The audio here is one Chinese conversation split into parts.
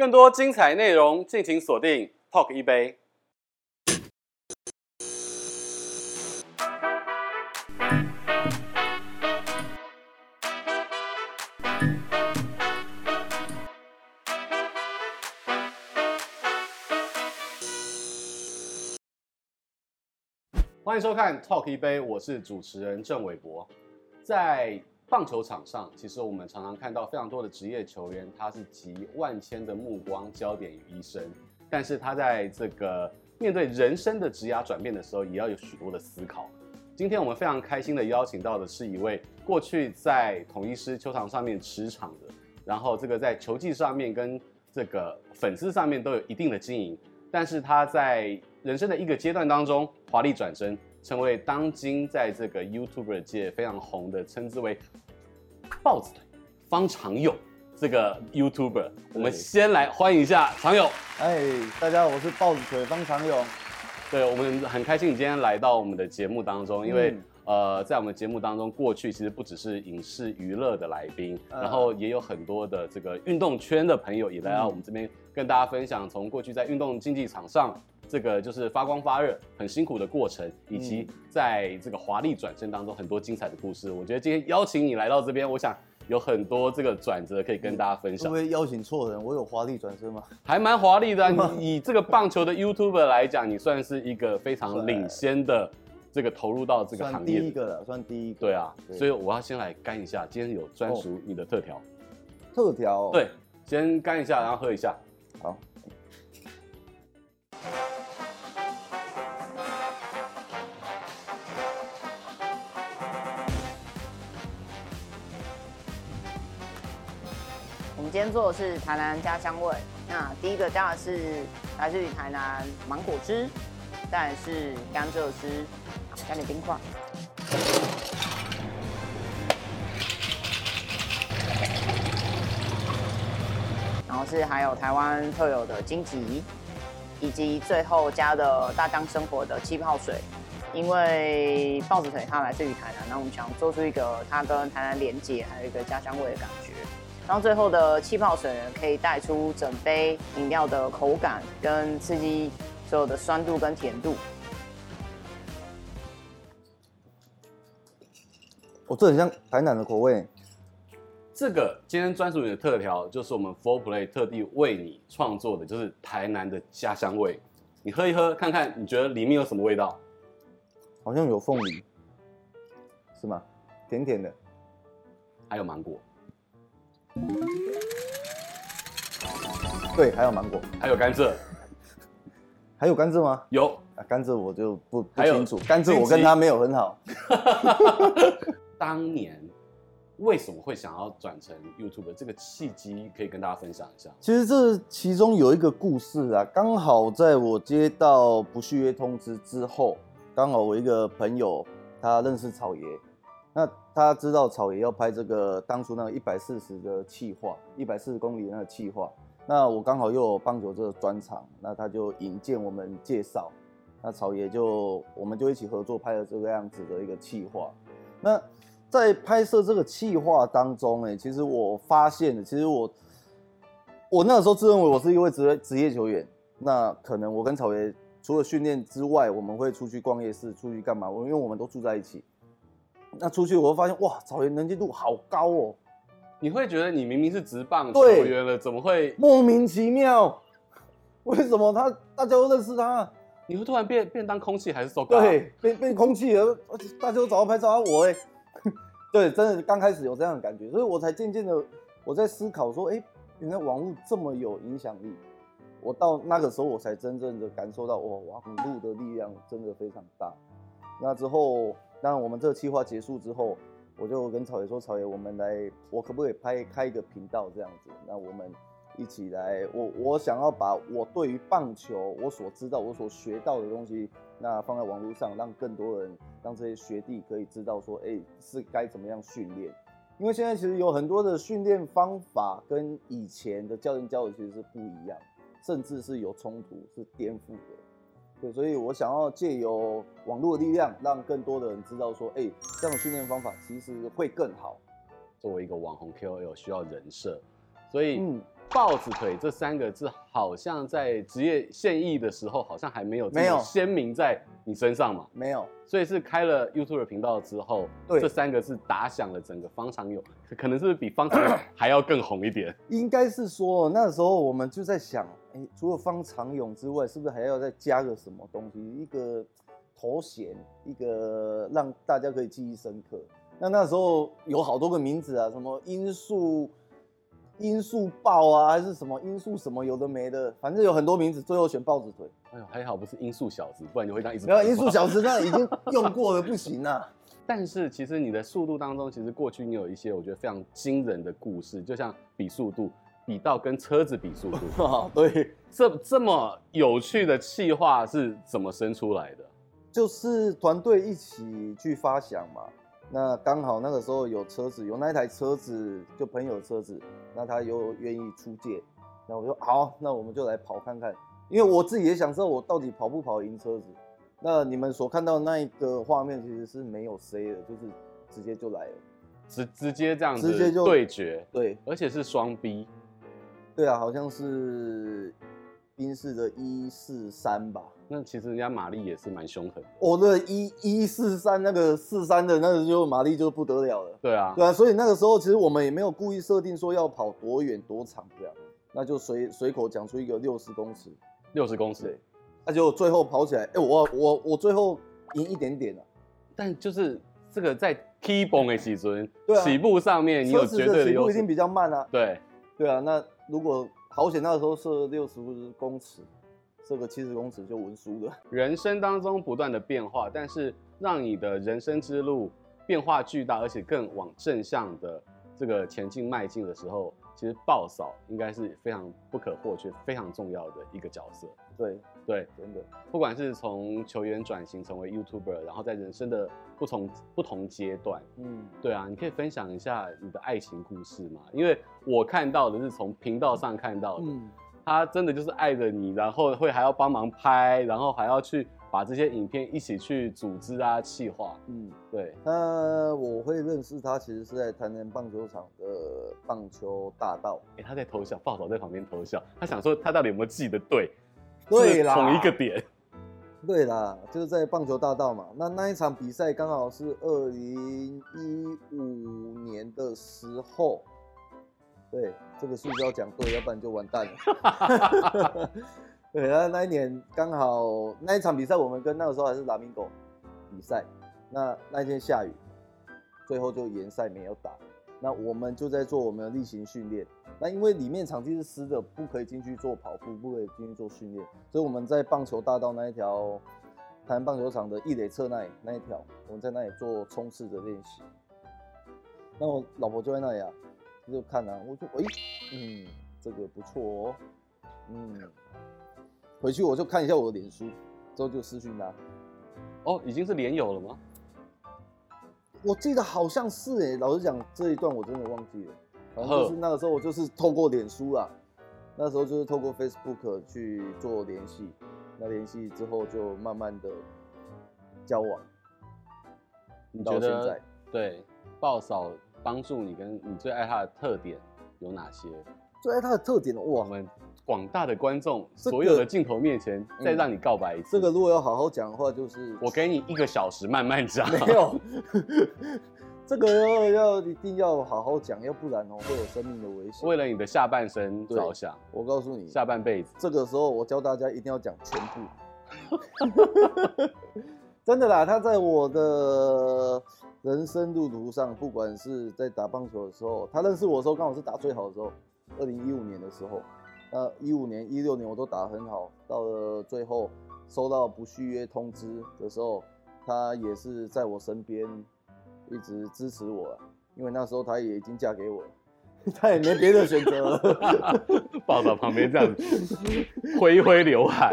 更多精彩内容，敬请锁定 Talk 一杯。欢迎收看 Talk 一杯，我是主持人郑伟博。在棒球场上，其实我们常常看到非常多的职业球员，他是集万千的目光焦点于一身，但是他在这个面对人生的职涯转变的时候，也要有许多的思考。今天我们非常开心的邀请到的是一位过去在统一狮球场上面驰场的，然后这个在球技上面跟这个粉丝上面都有一定的经营，但是他在人生的一个阶段当中，华丽转身，成为当今在这个 YouTuber 界非常红的，称之为“豹子腿”方长勇这个 YouTuber。我们先来欢迎一下长勇。哎，大家好，我是豹子腿方长勇。对，我们很开心你今天来到我们的节目当中，因为、嗯、呃，在我们节目当中，过去其实不只是影视娱乐的来宾，嗯、然后也有很多的这个运动圈的朋友也来到我们这边跟大家分享，从过去在运动竞技场上。这个就是发光发热、很辛苦的过程，以及在这个华丽转身当中很多精彩的故事。我觉得今天邀请你来到这边，我想有很多这个转折可以跟大家分享。会不会邀请错人？我有华丽转身吗？还蛮华丽的啊。你以这个棒球的 YouTuber 来讲，你算是一个非常领先的这个投入到这个行业。算第一个了，算第一个。对啊，所以我要先来干一下，今天有专属你的特调。特调。对，先干一下，然后喝一下。好。我们今天做的是台南家乡味。那第一个加的是来自于台南芒果汁，再来是甘蔗汁，加点冰块。然后是还有台湾特有的金桔，以及最后加的大江生活的气泡水。因为豹子腿它来自于台南，那我们想做出一个它跟台南连接，还有一个家乡味的感觉。然后最后的气泡水呢，可以带出整杯饮料的口感，跟刺激所有的酸度跟甜度。哦，这很像台南的口味。这个今天专属你的特调，就是我们 Four Play 特地为你创作的，就是台南的家乡味。你喝一喝，看看你觉得里面有什么味道？好像有凤梨，是吗？甜甜的，还有芒果。对，还有芒果，还有甘蔗，还有甘蔗吗？有啊，甘蔗我就不不清楚。甘蔗我跟他没有很好。当年为什么会想要转成 YouTube？这个契机可以跟大家分享一下。其实这其中有一个故事啊，刚好在我接到不续约通知之后，刚好我一个朋友他认识草爷。那他知道草爷要拍这个当初那个一百四十的企划，一百四十公里那个企划。那我刚好又有棒球这个专场，那他就引荐我们介绍，那草爷就我们就一起合作拍了这个样子的一个企划。那在拍摄这个企划当中，哎，其实我发现了，其实我我那个时候自认为我是一位职职业球员，那可能我跟草爷除了训练之外，我们会出去逛夜市，出去干嘛？我因为我们都住在一起。那出去我会发现，哇，草原能见度好高哦！你会觉得你明明是直棒球员了，怎么会莫名其妙？为什么他大家都认识他？你会突然变变当空气还是受高？对，变变空气了，大家都找他拍照啊，我哎，对，真的刚开始有这样的感觉，所以我才渐渐的我在思考说，哎，原来网络这么有影响力。我到那个时候我才真正的感受到，哇，网络的力量真的非常大。那之后。那我们这个计划结束之后，我就跟草爷说：“草爷，我们来，我可不可以拍开一个频道这样子？那我们一起来，我我想要把我对于棒球我所知道、我所学到的东西，那放在网络上，让更多人，让这些学弟可以知道说，哎，是该怎么样训练？因为现在其实有很多的训练方法跟以前的教练教的其实是不一样，甚至是有冲突、是颠覆的。”对，所以我想要借由网络的力量，让更多的人知道说，哎、欸，这样的训练方法其实会更好。作为一个网红 KOL，需要人设，所以豹子腿这三个字，好像在职业现役的时候，好像还没有没有鲜明在你身上嘛？没有，所以是开了 YouTube 频道之后，对这三个字打响了整个方长勇，可能是不是比方长勇还要更红一点？应该是说那时候我们就在想，哎，除了方长勇之外，是不是还要再加个什么东西？一个头衔，一个让大家可以记忆深刻。那那时候有好多个名字啊，什么音速。音速豹啊，还是什么音速什么有的没的，反正有很多名字，最后选豹子腿。哎呦，还好不是音速小子，不然你会当一直。没 有音速小子，那已经用过了，不行啊。但是其实你的速度当中，其实过去你有一些我觉得非常惊人的故事，就像比速度，比到跟车子比速度。啊、对，这这么有趣的气话是怎么生出来的？就是团队一起去发想嘛。那刚好那个时候有车子，有那一台车子，就朋友的车子，那他又愿意出借，那我说好，那我们就来跑看看，因为我自己也想知道我到底跑不跑赢车子。那你们所看到的那一个画面其实是没有 C 的，就是直接就来了，直直接这样子直接就对决，对，而且是双 B，对啊，好像是宾士的一四三吧。那其实人家马力也是蛮凶狠的。我的一一四三那个四三的那个就马力就不得了了。对啊，对啊，所以那个时候其实我们也没有故意设定说要跑多远多长这样，那就随随口讲出一个六十公尺。六十公尺，对，那就最后跑起来，哎、欸，我我我最后赢一点点了。但就是这个在 T 崩的时阵，对啊，起步上面你有绝对的优势。起步一定比较慢啊。对，对啊，那如果好险那个时候是六十公尺。这个七十公尺就稳输的。人生当中不断的变化，但是让你的人生之路变化巨大，而且更往正向的这个前进迈进的时候，其实暴嫂应该是非常不可或缺、非常重要的一个角色。对对，真的，不管是从球员转型成为 YouTuber，然后在人生的不同不同阶段，嗯，对啊，你可以分享一下你的爱情故事嘛？因为我看到的是从频道上看到的。嗯他真的就是爱着你，然后会还要帮忙拍，然后还要去把这些影片一起去组织啊、企划。嗯，对。那我会认识他，其实是在台南棒球场的棒球大道。哎、欸，他在偷笑，豹嫂在旁边偷笑。他想说，他到底有没有记得对？对啦，同一个点。对啦，就是在棒球大道嘛。那那一场比赛刚好是二零一五年的时候。对，这个数字要讲对，要不然就完蛋了。对，那那一年刚好那一场比赛，我们跟那个时候还是拉米狗比赛。那那一天下雨，最后就延赛没有打。那我们就在做我们的例行训练。那因为里面场地是湿的，不可以进去做跑步，不可以进去做训练，所以我们在棒球大道那一条台湾棒球场的一垒侧那里那一条，我们在那里做冲刺的练习。那我老婆就在那里啊。就看啊，我说，哎、嗯，这个不错哦，嗯，回去我就看一下我的脸书，之后就私讯他。哦，已经是连友了吗？我记得好像是哎、欸，老实讲这一段我真的忘记了，反正就是那个时候我就是透过脸书啦，那时候就是透过 Facebook 去做联系，那联系之后就慢慢的交往。你觉得？对，豹嫂。帮助你跟你最爱她的特点有哪些？最爱他的特点哇！我们广大的观众，所有的镜头面前再让你告白一次。这个如果要好好讲的话，就是我给你一个小时慢慢讲。没有，这个要要一定要好好讲，要不然哦会有生命的危险。为了你的下半身着想，我告诉你，下半辈子。这个时候我教大家一定要讲全部。真的啦，他在我的。人生路途上，不管是在打棒球的时候，他认识我的时候刚好是打最好的时候，二零一五年的时候，那一五年、一六年我都打得很好，到了最后收到不续约通知的时候，他也是在我身边一直支持我，因为那时候他也已经嫁给我了，他也没别的选择了 抱到旁边这样子挥一挥刘海，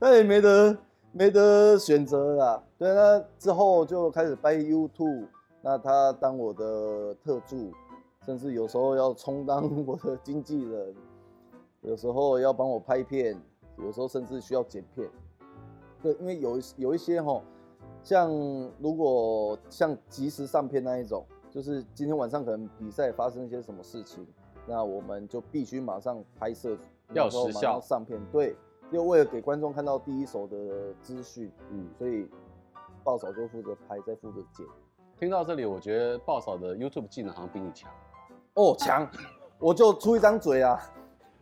他也没得。没得选择了，对，那之后就开始拍 YouTube，那他当我的特助，甚至有时候要充当 我的经纪人，有时候要帮我拍片，有时候甚至需要剪片。对，因为有有一些哈，像如果像及时上片那一种，就是今天晚上可能比赛发生一些什么事情，那我们就必须马上拍摄，要时效上片。对，又为了给观众看到第一手的资讯，嗯，所以爆嫂就负责拍，再负责剪。听到这里，我觉得爆嫂的 YouTube 技能好像比你强。哦，强，我就出一张嘴啊。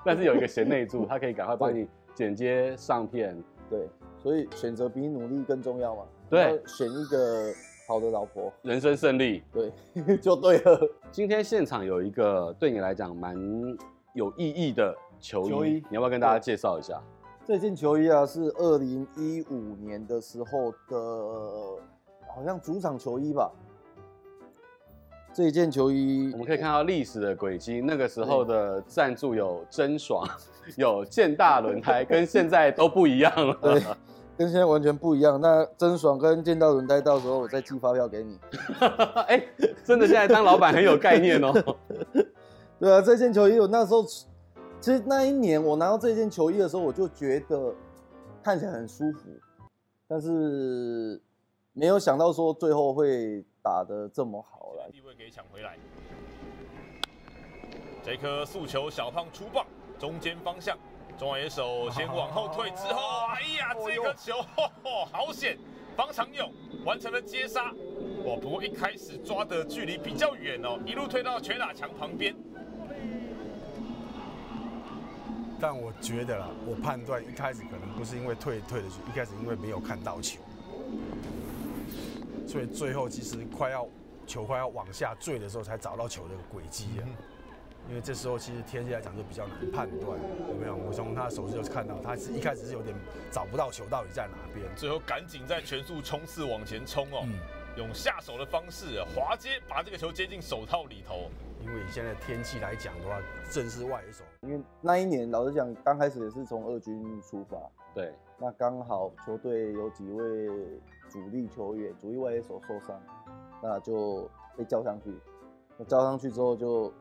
但是有一个贤内助，他可以赶快帮你剪接上片。对，所以选择比努力更重要嘛。对，选一个好的老婆，人生胜利。对，就对了。今天现场有一个对你来讲蛮有意义的球衣，球衣你要不要跟大家介绍一下？这件球衣啊，是二零一五年的时候的，好像主场球衣吧。这一件球衣，我们可以看到历史的轨迹。那个时候的赞助有真爽，有健大轮胎，跟现在都不一样了。对，跟现在完全不一样。那真爽跟健大轮胎，到时候我再寄发票给你。哎、欸，真的现在当老板很有概念哦。对啊，这件球衣我那时候，其实那一年我拿到这件球衣的时候，我就觉得看起来很舒服，但是没有想到说最后会打得这么好。地位给抢回来，这颗速球小胖出棒，中间方向，中外野手先往后退之后，哎呀，这颗球呵呵好险，方长勇完成了接杀，哇，不过一开始抓的距离比较远哦，一路推到全打墙旁边。但我觉得啦，我判断一开始可能不是因为退退的，一开始因为没有看到球，所以最后其实快要。球快要往下坠的时候，才找到球的轨迹啊。因为这时候其实天气来讲就比较难判断，有没有？我从他的手势就看到，他是一开始是有点找不到球到底在哪边，最后赶紧在全速冲刺往前冲哦，用下手的方式滑接把这个球接进手套里头。因为以现在天气来讲的话，正是外野手。因为那一年老实讲，刚开始也是从二军出发，对，那刚好球队有几位主力球员、主力外野手受伤。那就被叫上去，那叫上去之后就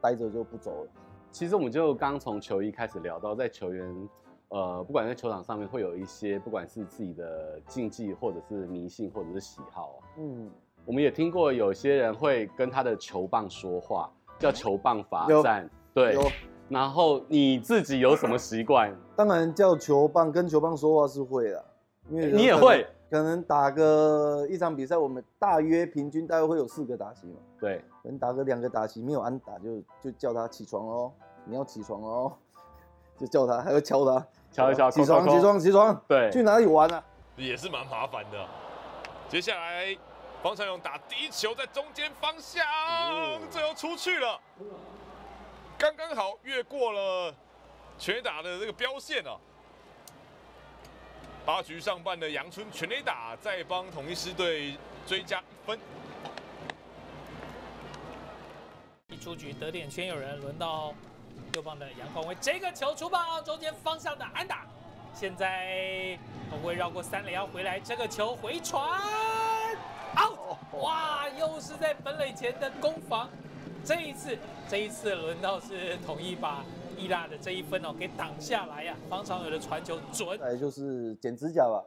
待着就不走了。其实我们就刚从球衣开始聊到，在球员，呃，不管在球场上面会有一些，不管是自己的禁忌，或者是迷信，或者是喜好。嗯，我们也听过有些人会跟他的球棒说话，叫球棒罚站。对。有。然后你自己有什么习惯？当然叫球棒跟球棒说话是会的，因为你也会。可能打个一场比赛，我们大约平均大概会有四个打席嘛。对，可能打个两个打席没有安打，就就叫他起床哦，你要起床哦，就叫他，还要敲他，敲一敲，起床，起床，起床。对，去哪里玩啊？也是蛮麻烦的。接下来方长勇打第一球在中间方向，最后出去了，刚刚好越过了全打的这个标线啊。八局上半的阳春全垒打，再帮统一狮队追加分。一出局得点圈有人，轮到右棒的杨匡威，这个球出棒中间方向的安打。现在匡威绕过三垒要回来，这个球回传，out！哇，又是在本垒前的攻防。这一次，这一次轮到是统一把。伊拉的这一分哦，给挡下来呀！方长勇的传球准，来就是剪指甲吧，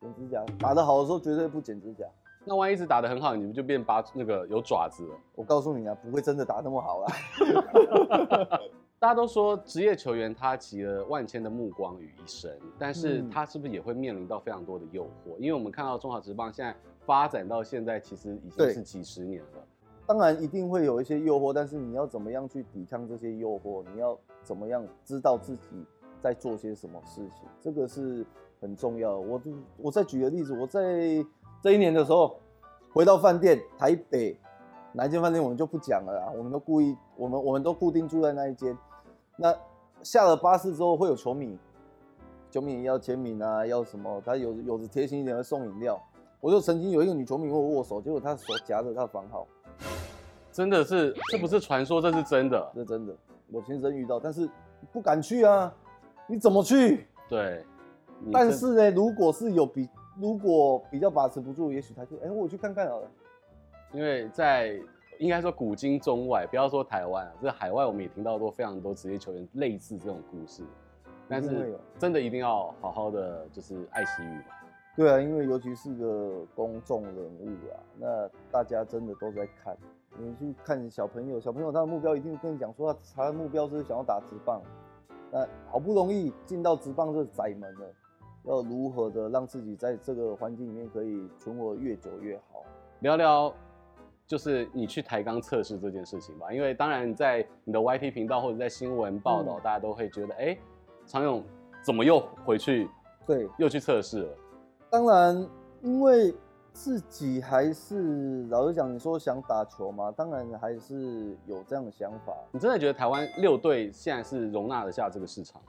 剪指甲，打得好的时候绝对不剪指甲。那万一是打得很好，你们就变八那个有爪子了。我告诉你啊，不会真的打那么好啦。大家都说职业球员他集了万千的目光于一身，但是他是不是也会面临到非常多的诱惑？因为我们看到中华职棒现在发展到现在，其实已经是几十年了。当然一定会有一些诱惑，但是你要怎么样去抵抗这些诱惑？你要怎么样知道自己在做些什么事情？这个是很重要的。我我再举个例子，我在这一年的时候回到饭店，台北哪一间饭店我们就不讲了啦，我们都故意，我们我们都固定住在那一间。那下了巴士之后会有球迷，球迷要签名啊，要什么？他有有的贴心一点会送饮料。我就曾经有一个女球迷跟我握手，结果她手夹着她的房号。真的是，这不是传说，这是真的，这是真的，我亲身遇到，但是不敢去啊，你怎么去？对，但是呢，如果是有比，如果比较把持不住，也许他就，哎、欸，我去看看好了。因为在应该说古今中外，不要说台湾啊，这海外我们也听到过非常多职业球员类似这种故事，但是真的一定要好好的就是爱惜羽毛。对啊，因为尤其是个公众人物啊，那大家真的都在看。你去看小朋友，小朋友他的目标一定跟你讲说，他的目标是想要打直棒。那好不容易进到直棒这窄门了，要如何的让自己在这个环境里面可以存活越久越好？聊聊就是你去抬杠测试这件事情吧，因为当然在你的 YT 频道或者在新闻报道，嗯、大家都会觉得，哎、欸，长勇怎么又回去？对，又去测试了。当然，因为。自己还是老实讲，你说想打球吗？当然还是有这样的想法。你真的觉得台湾六队现在是容纳得下这个市场？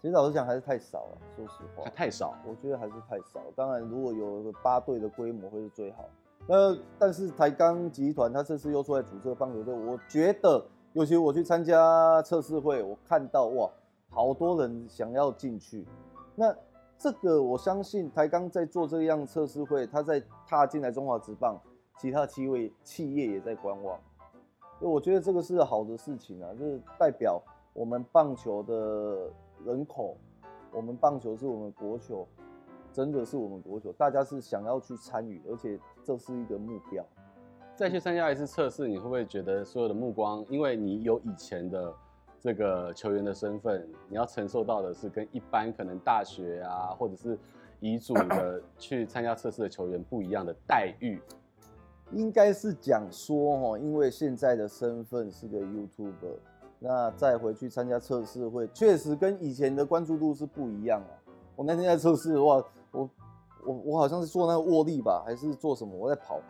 其实老实讲还是太少了，说实话。太少？我觉得还是太少。当然，如果有个八队的规模会是最好。那但是台钢集团他这次又出来组织棒球队，我觉得，尤其我去参加测试会，我看到哇，好多人想要进去。那这个我相信台钢在做这样测试会，他在踏进来中华职棒，其他企业企业也在观望，我觉得这个是好的事情啊，就是代表我们棒球的人口，我们棒球是我们国球，真的是我们国球，大家是想要去参与，而且这是一个目标。再去参加一次测试，你会不会觉得所有的目光，因为你有以前的。这个球员的身份，你要承受到的是跟一般可能大学啊，或者是乙组的 去参加测试的球员不一样的待遇。应该是讲说哈，因为现在的身份是个 YouTuber，那再回去参加测试会，确实跟以前的关注度是不一样啊。我那天在测试的话，我我我好像是做那个握力吧，还是做什么？我在跑，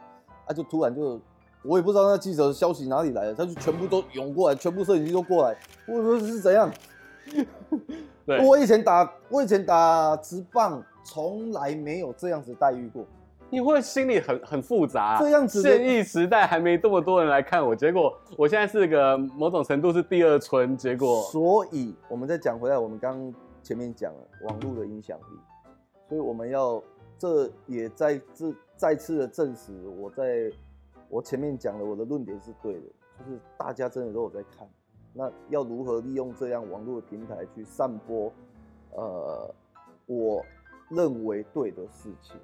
啊，就突然就。我也不知道那记者的消息哪里来的，他就全部都涌过来，全部摄影机都过来。我说是怎样？对，我以前打，我以前打直棒，从来没有这样子待遇过。你会心里很很复杂啊。这样子，现役时代还没这么多人来看我，结果我现在是个某种程度是第二春。结果，所以我们再讲回来，我们刚前面讲了网络的影响力，所以我们要这也在这再次的证实我在。我前面讲的，我的论点是对的，就是大家真的都有在看，那要如何利用这样网络的平台去散播，呃，我认为对的事情。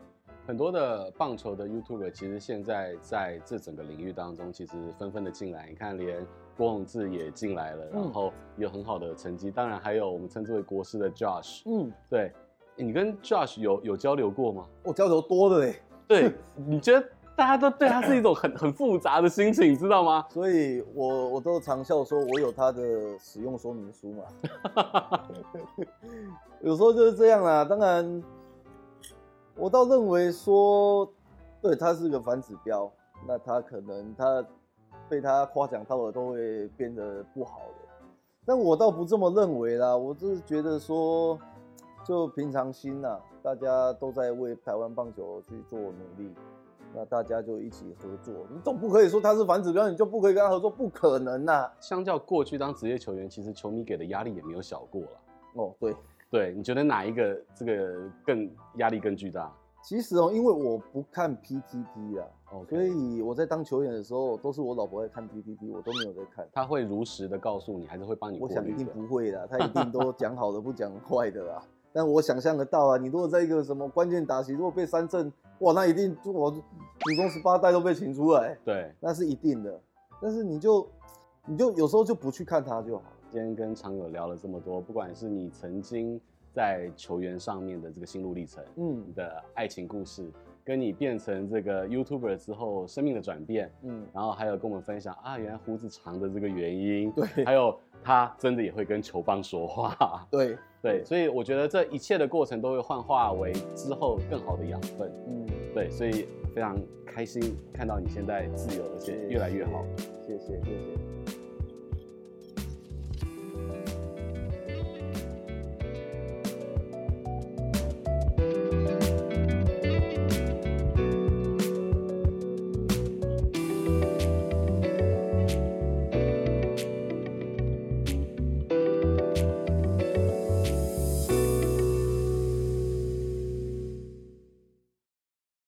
很多的棒球的 YouTuber 其实现在在这整个领域当中，其实纷纷的进来。你看，连郭宏志也进来了，然后有很好的成绩。当然还有我们称之为国师的 Josh。嗯，对，你跟 Josh 有有交流过吗？我交流多的嘞。对，你觉得？大家都对他是一种很 很复杂的心情，你知道吗？所以我我都常笑说，我有他的使用说明书嘛。有时候就是这样啦。当然，我倒认为说，对他是个反指标，那他可能他被他夸奖到了，都会变得不好的。但我倒不这么认为啦，我就是觉得说，就平常心呐，大家都在为台湾棒球去做努力。那大家就一起合作，你总不可以说他是反指标，你就不可以跟他合作，不可能呐、啊。相较过去当职业球员，其实球迷给的压力也没有小过了。哦，对，对，你觉得哪一个这个更压力更巨大？其实哦，因为我不看 PTT 啊，Okay. 所以我在当球员的时候，都是我老婆在看 PTT，我都没有在看。他会如实的告诉你，还是会帮你？我想一定不会的，他一定都讲好的，不讲坏的啦。但我想象得到啊，你如果在一个什么关键打席，如果被三振，哇，那一定我祖宗十八代都被请出来，对，那是一定的。但是你就你就有时候就不去看他就好。今天跟常友聊了这么多，不管是你曾经在球员上面的这个心路历程，嗯，你的爱情故事，跟你变成这个 YouTuber 之后生命的转变，嗯，然后还有跟我们分享啊，原来胡子长的这个原因，对，还有他真的也会跟球棒说话，对。对，所以我觉得这一切的过程都会幻化为之后更好的养分。嗯，对，所以非常开心看到你现在自由，而且越来越好。谢谢，谢谢。谢谢。